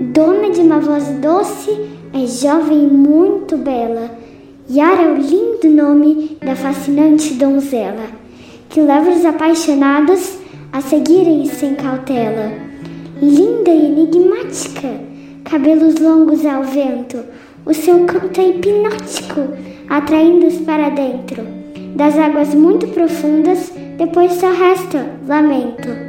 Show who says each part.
Speaker 1: Dona de uma voz doce, é jovem e muito bela. Yara é o lindo nome da fascinante donzela, que leva os apaixonados a seguirem sem cautela. Linda e enigmática, cabelos longos ao vento, o seu canto é hipnótico, atraindo-os para dentro. Das águas muito profundas, depois só resta lamento.